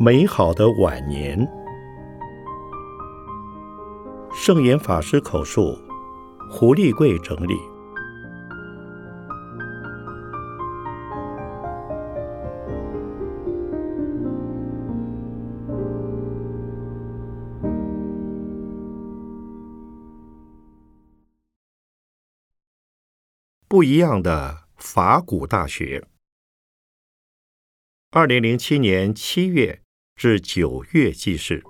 美好的晚年。圣严法师口述，胡立贵整理。不一样的法古大学。二零零七年七月至九月记事。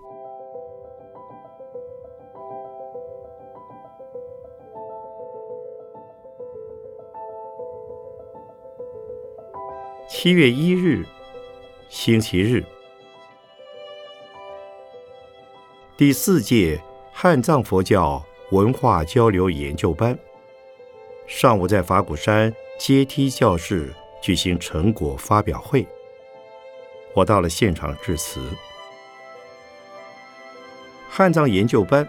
七月一日，星期日，第四届汉藏佛教文化交流研究班。上午在法鼓山阶梯教室举行成果发表会，我到了现场致辞。汉藏研究班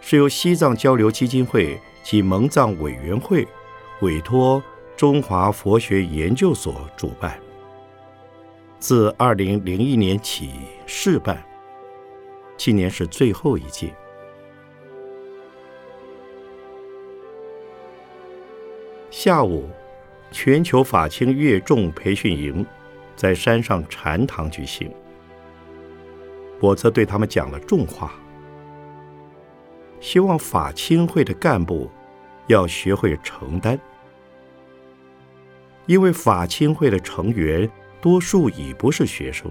是由西藏交流基金会及蒙藏委员会委托中华佛学研究所主办，自二零零一年起试办，今年是最后一届。下午，全球法清乐众培训营在山上禅堂举行。我则对他们讲了重话，希望法清会的干部要学会承担，因为法清会的成员多数已不是学生，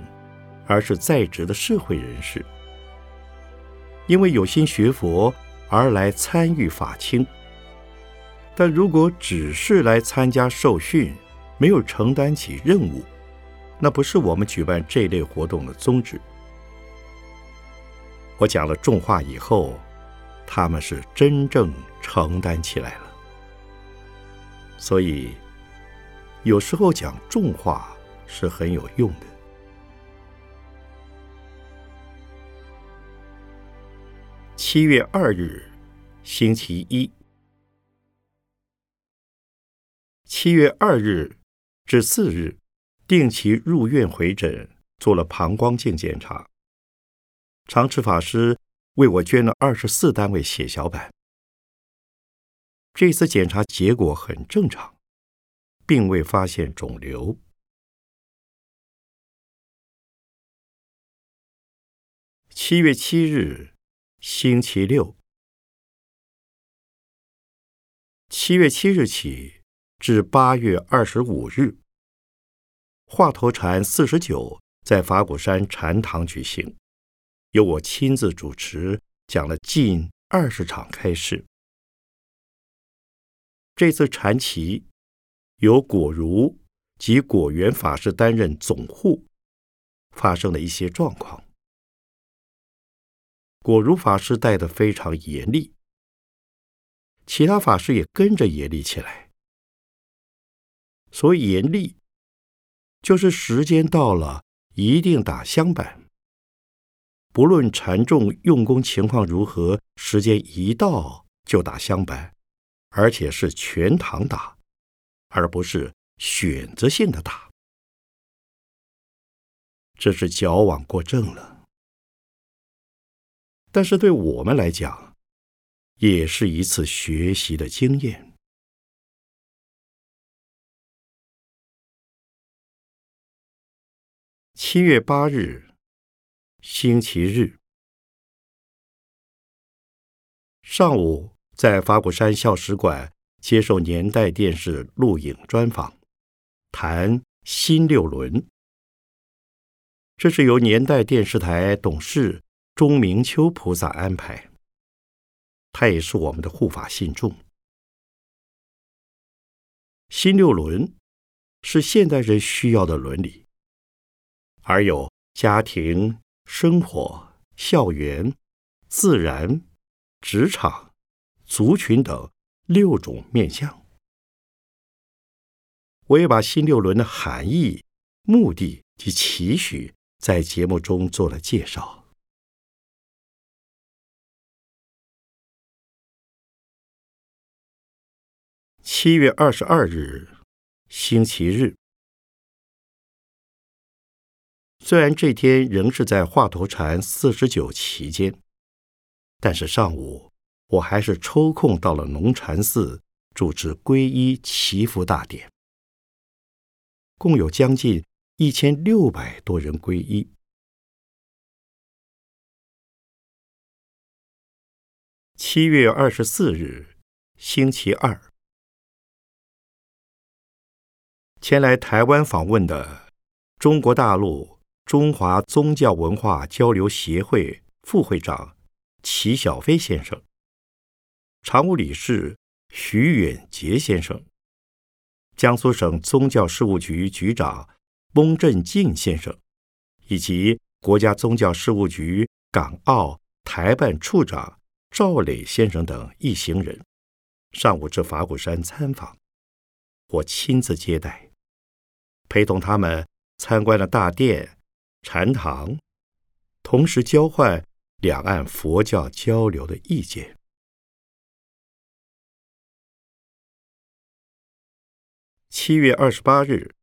而是在职的社会人士，因为有心学佛而来参与法清。但如果只是来参加受训，没有承担起任务，那不是我们举办这类活动的宗旨。我讲了重话以后，他们是真正承担起来了。所以，有时候讲重话是很有用的。七月二日，星期一。七月二日至四日，定期入院回诊，做了膀胱镜检查。常持法师为我捐了二十四单位血小板。这次检查结果很正常，并未发现肿瘤。七月七日，星期六。七月七日起。至八月二十五日，华佗禅四十九在法鼓山禅堂举行，由我亲自主持，讲了近二十场开示。这次禅期由果如及果园法师担任总护，发生了一些状况。果如法师带的非常严厉，其他法师也跟着严厉起来。所以严厉，就是时间到了一定打香板，不论禅众用功情况如何，时间一到就打香板，而且是全堂打，而不是选择性的打，这是矫枉过正了。但是对我们来讲，也是一次学习的经验。七月八日，星期日，上午在法鼓山校史馆接受年代电视录影专访，谈新六轮。这是由年代电视台董事钟明秋菩萨安排，他也是我们的护法信众。新六轮是现代人需要的伦理。而有家庭、生活、校园、自然、职场、族群等六种面向。我也把新六轮的含义、目的及期许在节目中做了介绍。七月二十二日，星期日。虽然这天仍是在华佗禅四十九期间，但是上午我还是抽空到了龙禅寺主持皈依祈福大典，共有将近一千六百多人皈依。七月二十四日，星期二，前来台湾访问的中国大陆中华宗教文化交流协会副会长齐小飞先生，常务理事徐远杰先生，江苏省宗教事务局局长翁振进先生，以及国家宗教事务局港澳台办处长。赵磊先生等一行人。上午至法鼓山参访，我亲自接待，陪同他们参观了大殿、禅堂，同时交换两岸佛教交流的意见。七月二十八日，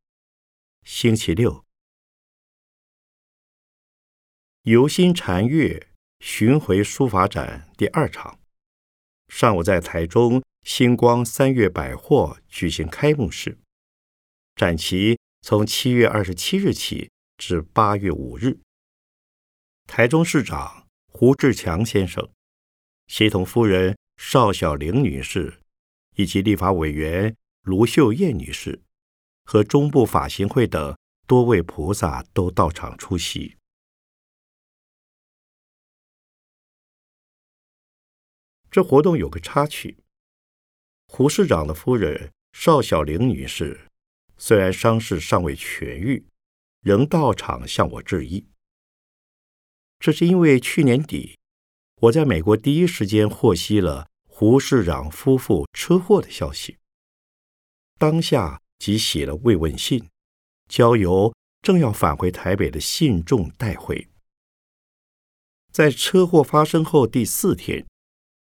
星期六，游心禅悦。巡回书法展第二场，上午在台中星光三月百货举行开幕式，展期从七月二十七日起至八月五日。台中市长胡志强先生、协同夫人邵小玲女士，以及立法委员卢秀燕女士和中部法行会等多位菩萨都到场出席。这活动有个插曲。胡市长的夫人邵小玲女士，虽然伤势尚未痊愈，仍到场向我致意。这是因为去年底我在美国第一时间获悉了胡市长夫妇车祸的消息，当下即写了慰问信，交由正要返回台北的信众带回。在车祸发生后第四天。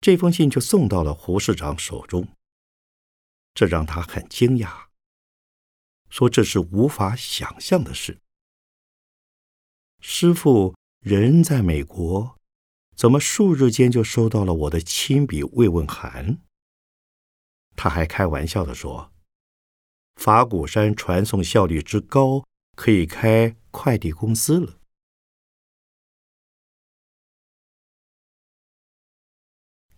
这封信就送到了胡市长手中，这让他很惊讶，说这是无法想象的事。师傅人在美国，怎么数日间就收到了我的亲笔慰问函？他还开玩笑的说：“法鼓山传送效率之高，可以开快递公司了。”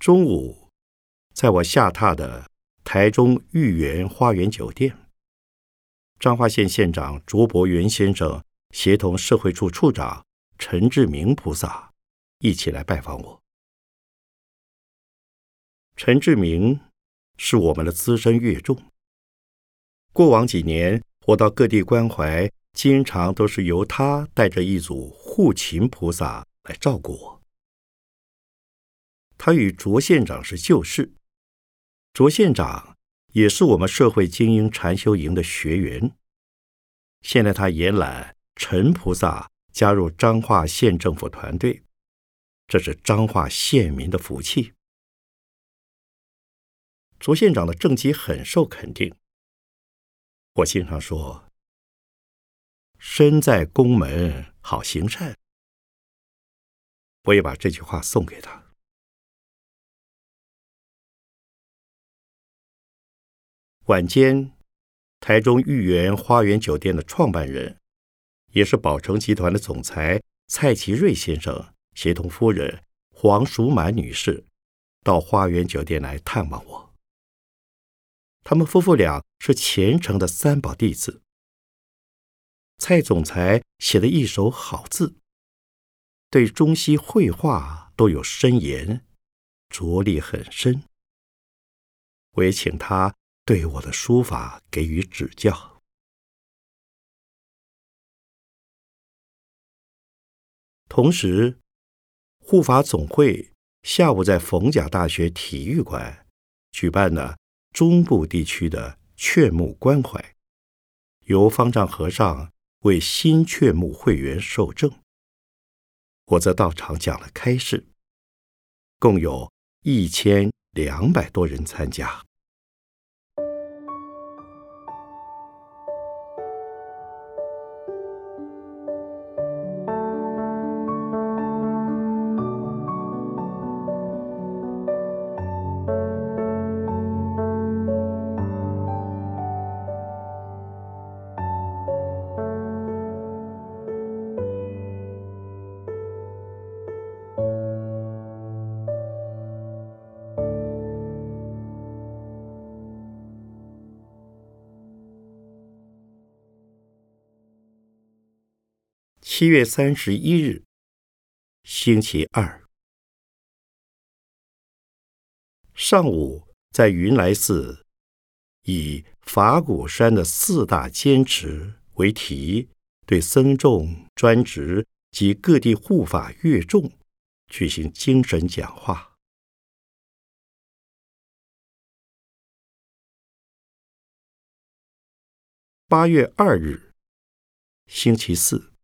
中午，在我下榻的台中裕园花园酒店，彰化县县长卓伯元先生协同社会处处长陈志明菩萨一起来拜访我。陈志明是我们的资深乐众，过往几年我到各地关怀，经常都是由他带着一组护琴菩萨来照顾我。他与卓县长是旧识，卓县长也是我们社会精英禅修营的学员。现在他延揽陈菩萨加入彰化县政府团队，这是彰化县民的福气。卓县长的政绩很受肯定，我经常说：“身在宫门好行善。”我也把这句话送给他。晚间，台中裕园花园酒店的创办人，也是宝成集团的总裁蔡其瑞先生，协同夫人黄淑满女士，到花园酒店来探望我。他们夫妇俩是虔诚的三宝弟子。蔡总裁写的一手好字，对中西绘画都有深研，着力很深。我也请他。对我的书法给予指教。同时，护法总会下午在逢甲大学体育馆举办了中部地区的劝募关怀，由方丈和尚为新劝募会员受证，我则到场讲了开示，共有一千两百多人参加。《七月三十一日，星期二，上午在云来寺，以法鼓山的四大坚持为题，对僧众、专职及各地护法乐众举行精神讲话。八月二日，星期四。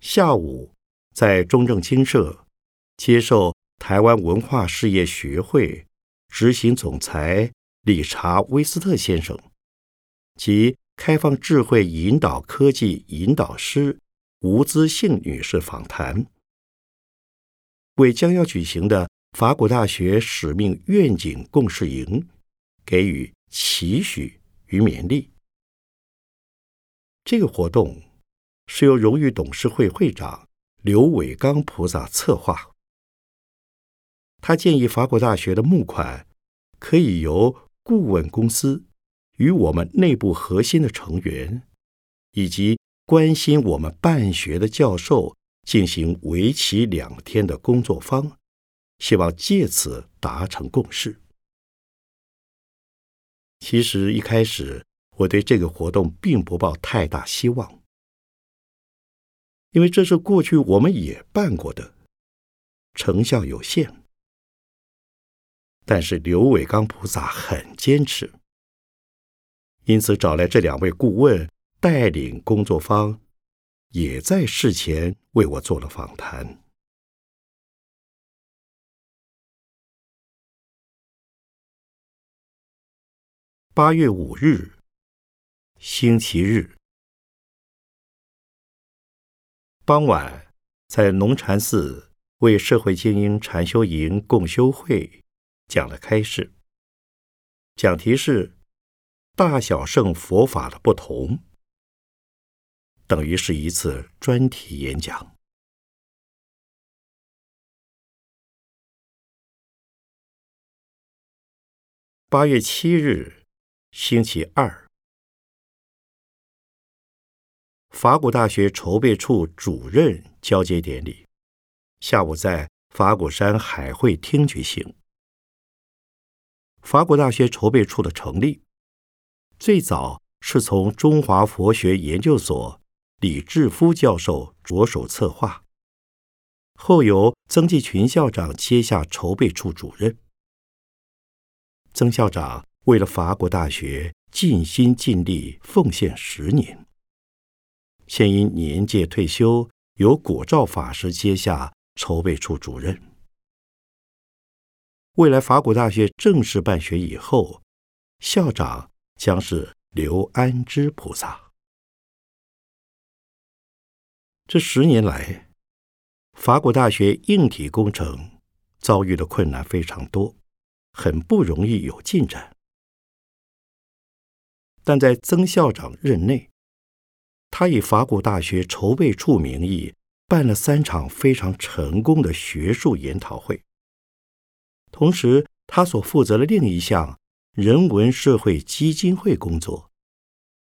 下午，在中正清社接受台湾文化事业学会执行总裁理查威斯特先生及开放智慧引导科技引导师吴姿幸女士访谈，为将要举行的法国大学使命愿景共事营给予期许与勉励。这个活动。是由荣誉董事会会长刘伟刚菩萨策划。他建议法国大学的募款可以由顾问公司与我们内部核心的成员，以及关心我们办学的教授进行为期两天的工作坊，希望借此达成共识。其实一开始我对这个活动并不抱太大希望。因为这是过去我们也办过的，成效有限。但是刘伟刚菩萨很坚持，因此找来这两位顾问带领工作方，也在事前为我做了访谈。八月五日，星期日。傍晚，在龙禅寺为社会精英禅修营共修会讲了开示，讲题是“大小圣佛法的不同”，等于是一次专题演讲。八月七日，星期二。法国大学筹备处主任交接典礼，下午在法鼓山海会厅举行。法国大学筹备处的成立，最早是从中华佛学研究所李志夫教授着手策划，后由曾纪群校长接下筹备处主任。曾校长为了法国大学尽心尽力奉献十年。现因年届退休，由果照法师接下筹备处主任。未来法鼓大学正式办学以后，校长将是刘安之菩萨。这十年来，法鼓大学硬体工程遭遇的困难非常多，很不容易有进展。但在曾校长任内，他以法鼓大学筹备处名义办了三场非常成功的学术研讨会，同时他所负责的另一项人文社会基金会工作，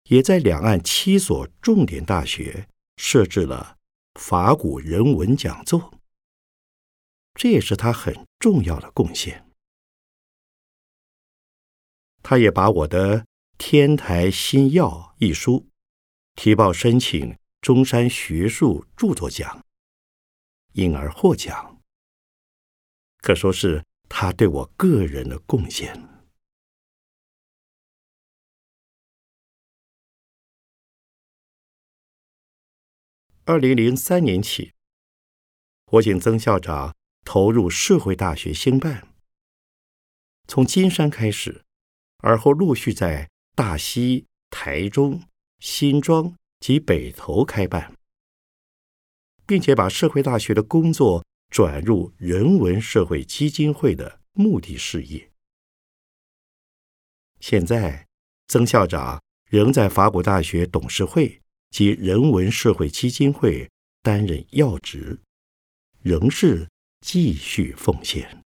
也在两岸七所重点大学设置了法鼓人文讲座，这也是他很重要的贡献。他也把我的《天台新要》一书。提报申请中山学术著作奖，因而获奖，可说是他对我个人的贡献。二零零三年起，我请曾校长投入社会大学兴办，从金山开始，而后陆续在大溪、台中。新庄及北投开办，并且把社会大学的工作转入人文社会基金会的目的事业。现在，曾校长仍在法国大学董事会及人文社会基金会担任要职，仍是继续奉献。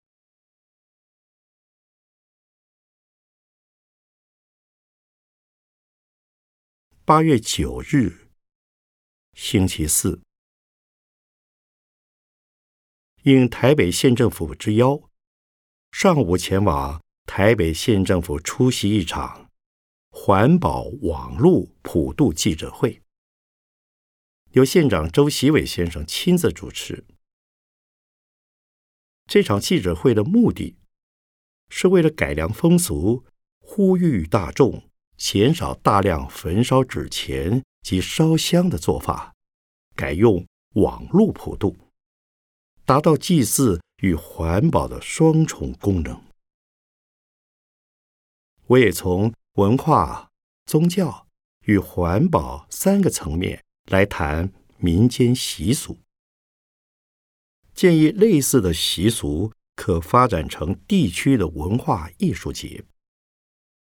八月九日，星期四，应台北县政府之邀，上午前往台北县政府出席一场环保网络普渡记者会，由县长周习伟先生亲自主持。这场记者会的目的，是为了改良风俗，呼吁大众减少大量焚烧纸钱。及烧香的做法，改用网络普渡，达到祭祀与环保的双重功能。我也从文化、宗教与环保三个层面来谈民间习俗，建议类似的习俗可发展成地区的文化艺术节。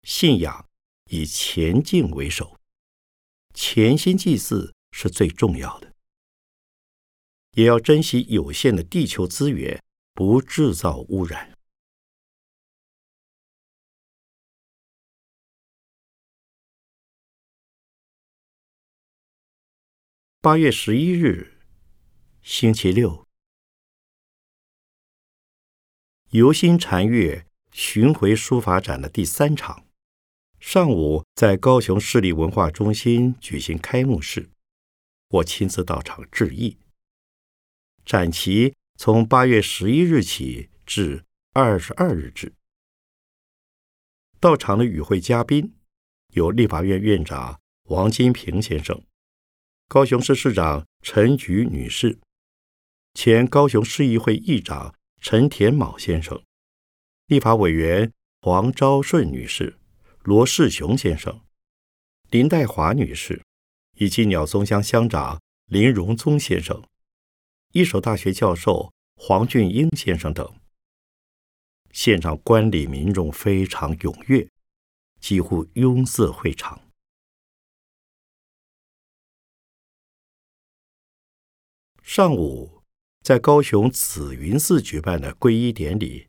信仰以前进为首。潜心祭祀是最重要的，也要珍惜有限的地球资源，不制造污染。八月十一日，星期六，游心禅月巡回书法展的第三场。上午在高雄市立文化中心举行开幕式，我亲自到场致意。展期从八月十一日起至二十二日止。到场的与会嘉宾有立法院院长王金平先生、高雄市市长陈菊女士、前高雄市议会议长陈田卯先生、立法委员黄昭顺女士。罗世雄先生、林代华女士，以及鸟松乡乡长林荣宗先生、一所大学教授黄俊英先生等，现场观礼民众非常踊跃，几乎拥塞会场。上午在高雄紫云寺举办的皈依典礼，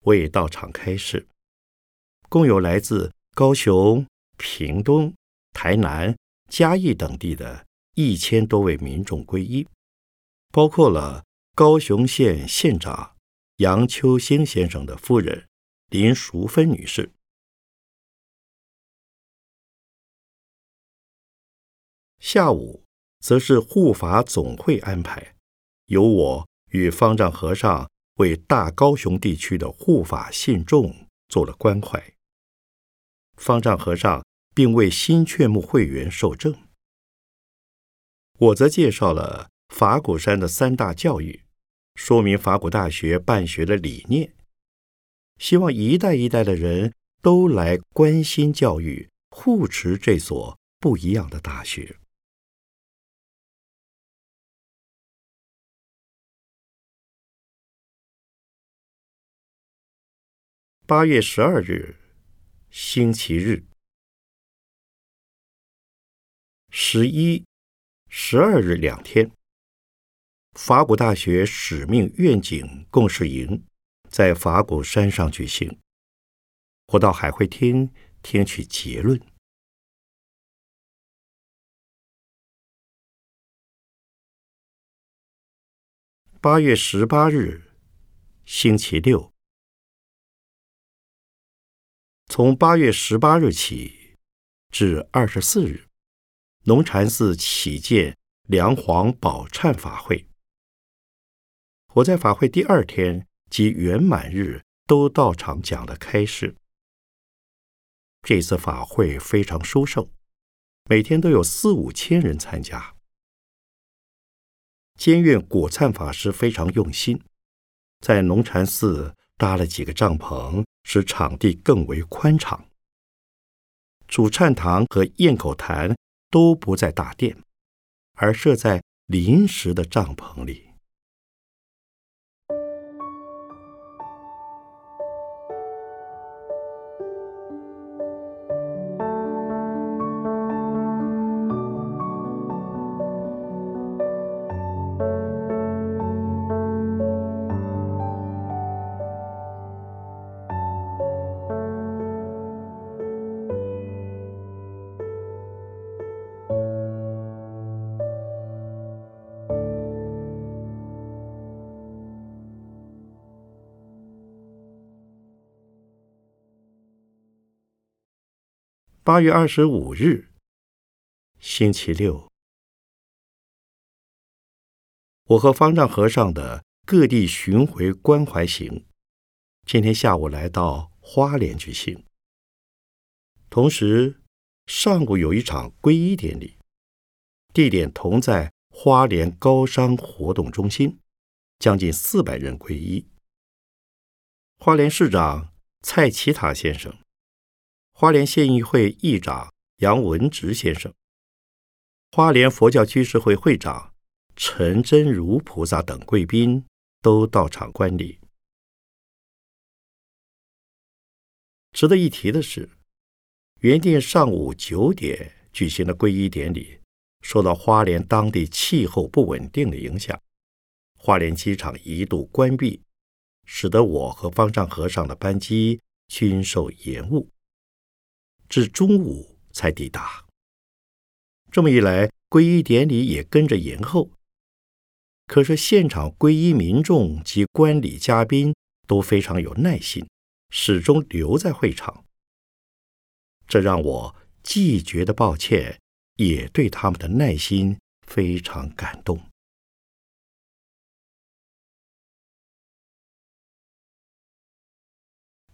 我也到场开示，共有来自。高雄、屏东、台南、嘉义等地的一千多位民众皈依，包括了高雄县县长杨秋兴先生的夫人林淑芬女士。下午则是护法总会安排，由我与方丈和尚为大高雄地区的护法信众做了关怀。方丈和尚并为新雀木会员受证，我则介绍了法鼓山的三大教育，说明法鼓大学办学的理念，希望一代一代的人都来关心教育，护持这所不一样的大学。八月十二日。星期日，十一、十二日两天，法鼓大学使命愿景共事营在法鼓山上举行。我到海会厅听取结论。八月十八日，星期六。从八月十八日起至二十四日，龙禅寺起建梁皇宝忏法会。我在法会第二天及圆满日都到场讲了开示。这次法会非常殊胜，每天都有四五千人参加。监院果忏法师非常用心，在龙禅寺搭了几个帐篷。使场地更为宽敞。主忏堂和堰口坛都不在大殿，而设在临时的帐篷里。八月二十五日，星期六，我和方丈和尚的各地巡回关怀行，今天下午来到花莲举行。同时，上午有一场皈依典礼，地点同在花莲高商活动中心，将近四百人皈依。花莲市长蔡奇塔先生。花莲县议会议长杨文直先生，花莲佛教居士会会长陈真如菩萨等贵宾都到场观礼。值得一提的是，原定上午九点举行的皈依典礼，受到花莲当地气候不稳定的影响，花莲机场一度关闭，使得我和方丈和尚的班机均受延误。至中午才抵达。这么一来，皈依典礼也跟着延后。可是现场皈依民众及观礼嘉宾都非常有耐心，始终留在会场。这让我既觉得抱歉，也对他们的耐心非常感动。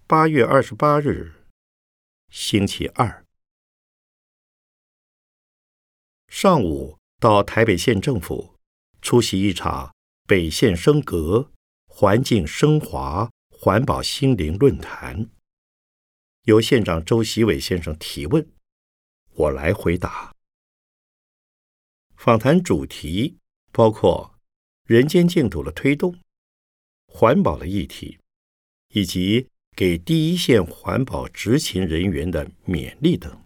八月二十八日。星期二上午，到台北县政府出席一场北县升格、环境升华、环保心灵论坛，由县长周习伟先生提问，我来回答。访谈主题包括人间净土的推动、环保的议题，以及。给第一线环保执勤人员的勉励等。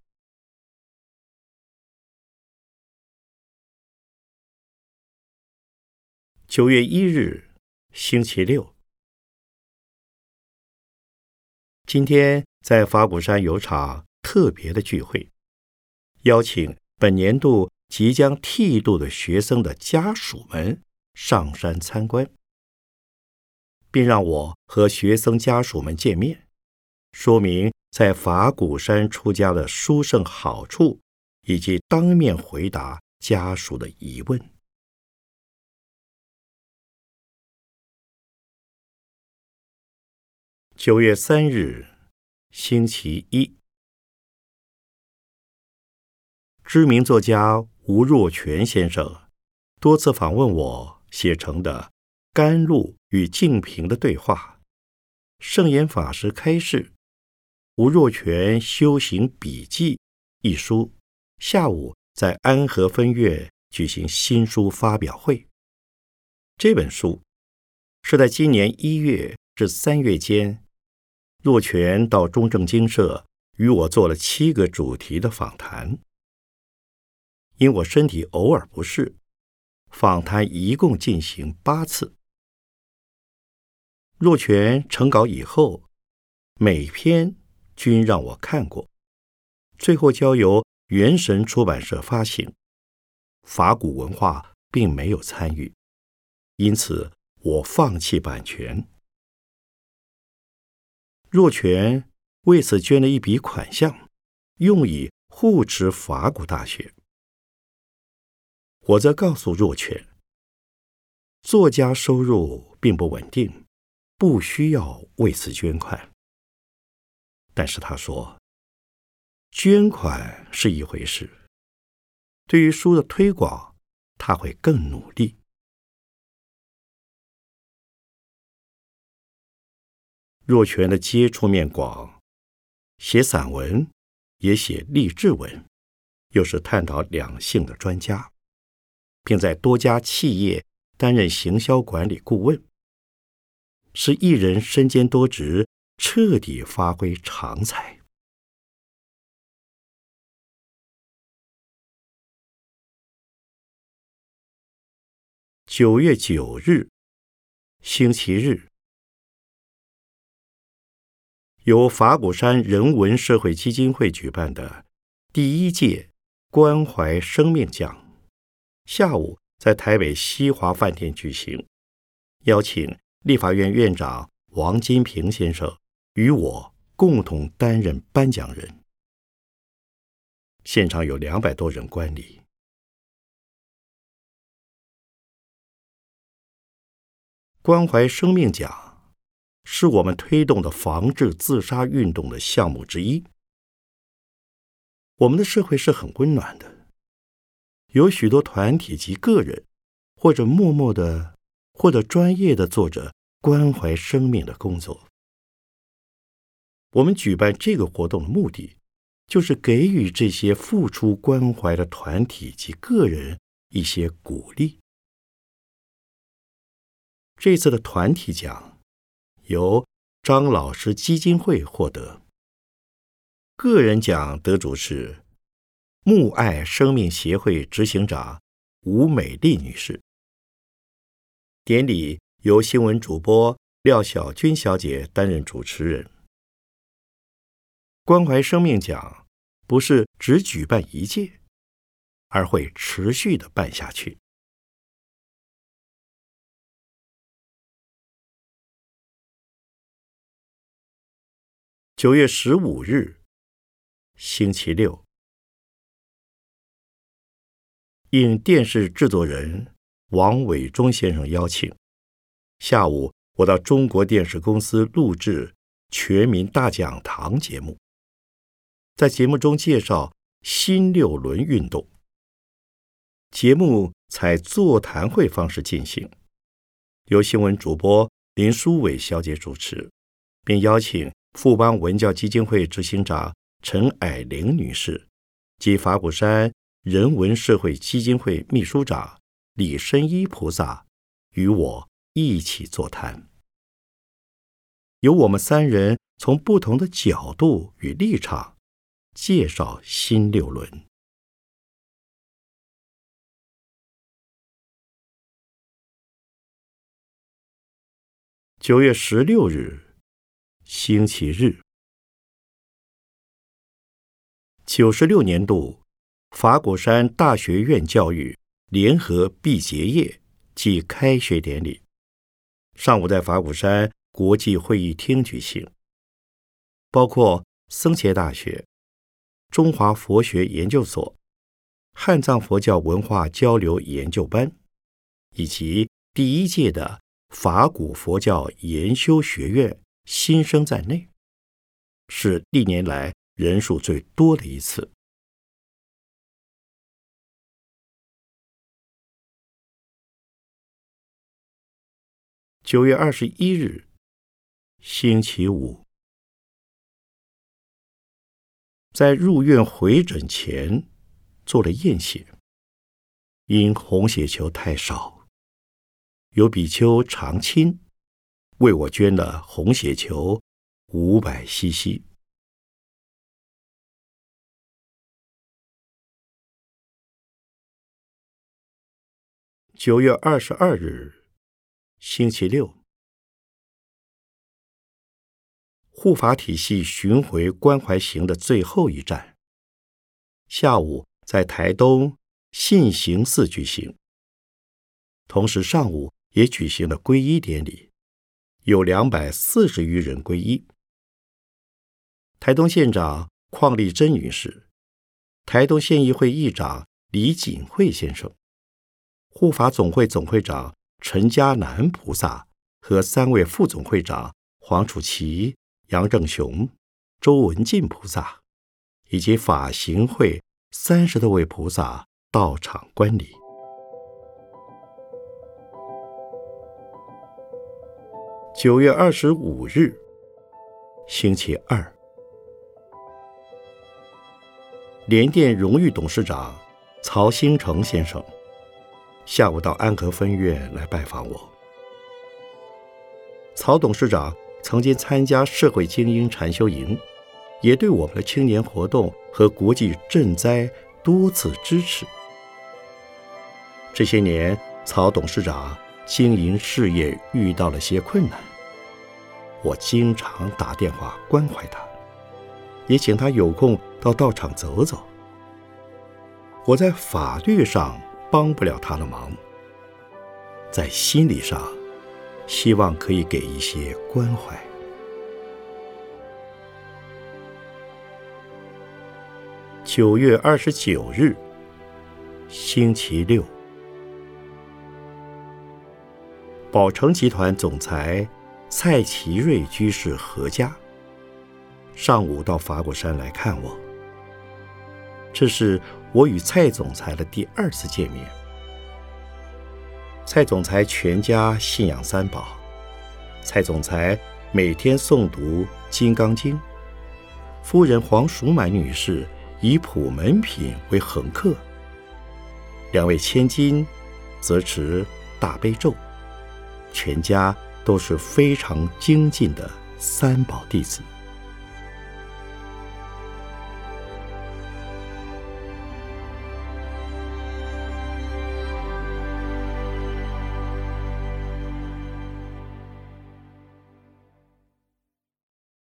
九月一日，星期六，今天在法鼓山有场特别的聚会，邀请本年度即将剃度的学生的家属们上山参观。并让我和学生家属们见面，说明在法鼓山出家的殊胜好处，以及当面回答家属的疑问。九月三日，星期一，知名作家吴若泉先生多次访问我写成的。甘露与净瓶的对话，圣严法师开示，吴若权修行笔记一书，下午在安和分院举行新书发表会。这本书是在今年一月至三月间，若权到中正经社与我做了七个主题的访谈。因我身体偶尔不适，访谈一共进行八次。若权成稿以后，每篇均让我看过，最后交由元神出版社发行，法古文化并没有参与，因此我放弃版权。若权为此捐了一笔款项，用以护持法古大学。我则告诉若权，作家收入并不稳定。不需要为此捐款，但是他说，捐款是一回事，对于书的推广，他会更努力。若权的接触面广，写散文，也写励志文，又是探讨两性的专家，并在多家企业担任行销管理顾问。是一人身兼多职，彻底发挥长才。九月九日，星期日，由法鼓山人文社会基金会举办的第一届关怀生命奖，下午在台北西华饭店举行，邀请。立法院院长王金平先生与我共同担任颁奖人。现场有两百多人观礼。关怀生命奖是我们推动的防治自杀运动的项目之一。我们的社会是很温暖的，有许多团体及个人，或者默默的，或者专业的做着关怀生命的工作。我们举办这个活动的目的，就是给予这些付出关怀的团体及个人一些鼓励。这次的团体奖由张老师基金会获得，个人奖得主是木爱生命协会执行长吴美丽女士。典礼由新闻主播廖小军小姐担任主持人。关怀生命奖不是只举办一届，而会持续的办下去。九月十五日，星期六，应电视制作人王伟忠先生邀请，下午我到中国电视公司录制《全民大讲堂》节目，在节目中介绍新六轮运动。节目采座谈会方式进行，由新闻主播林淑伟小姐主持，并邀请。富邦文教基金会执行长陈霭玲女士及法鼓山人文社会基金会秘书长李深一菩萨与我一起座谈，由我们三人从不同的角度与立场介绍新六轮。九月十六日。星期日，九十六年度法鼓山大学院教育联合毕结业暨开学典礼，上午在法鼓山国际会议厅举行，包括僧伽大学、中华佛学研究所、汉藏佛教文化交流研究班，以及第一届的法鼓佛教研修学院。新生在内，是历年来人数最多的一次。九月二十一日，星期五，在入院回诊前做了验血，因红血球太少，有比丘常亲。为我捐了红血球五百 cc。九月二十二日，星期六，护法体系巡回关怀行的最后一站，下午在台东信行寺举行，同时上午也举行了皈依典礼。有两百四十余人皈依。台东县长邝丽珍女士、台东县议会议长李锦惠先生、护法总会总会长陈家南菩萨和三位副总会长黄楚琪、杨正雄、周文进菩萨，以及法行会三十多位菩萨到场观礼。九月二十五日，星期二，联电荣誉董事长曹兴成先生下午到安和分院来拜访我。曹董事长曾经参加社会精英禅修营，也对我们的青年活动和国际赈灾多次支持。这些年，曹董事长。经营事业遇到了些困难，我经常打电话关怀他，也请他有空到道场走走。我在法律上帮不了他的忙，在心理上，希望可以给一些关怀。九月二十九日，星期六。宝成集团总裁蔡奇瑞居士合家，上午到法果山来看我。这是我与蔡总裁的第二次见面。蔡总裁全家信仰三宝，蔡总裁每天诵读《金刚经》，夫人黄淑满女士以普门品为恒客，两位千金则持大悲咒，全家都是非常精进的三宝弟子。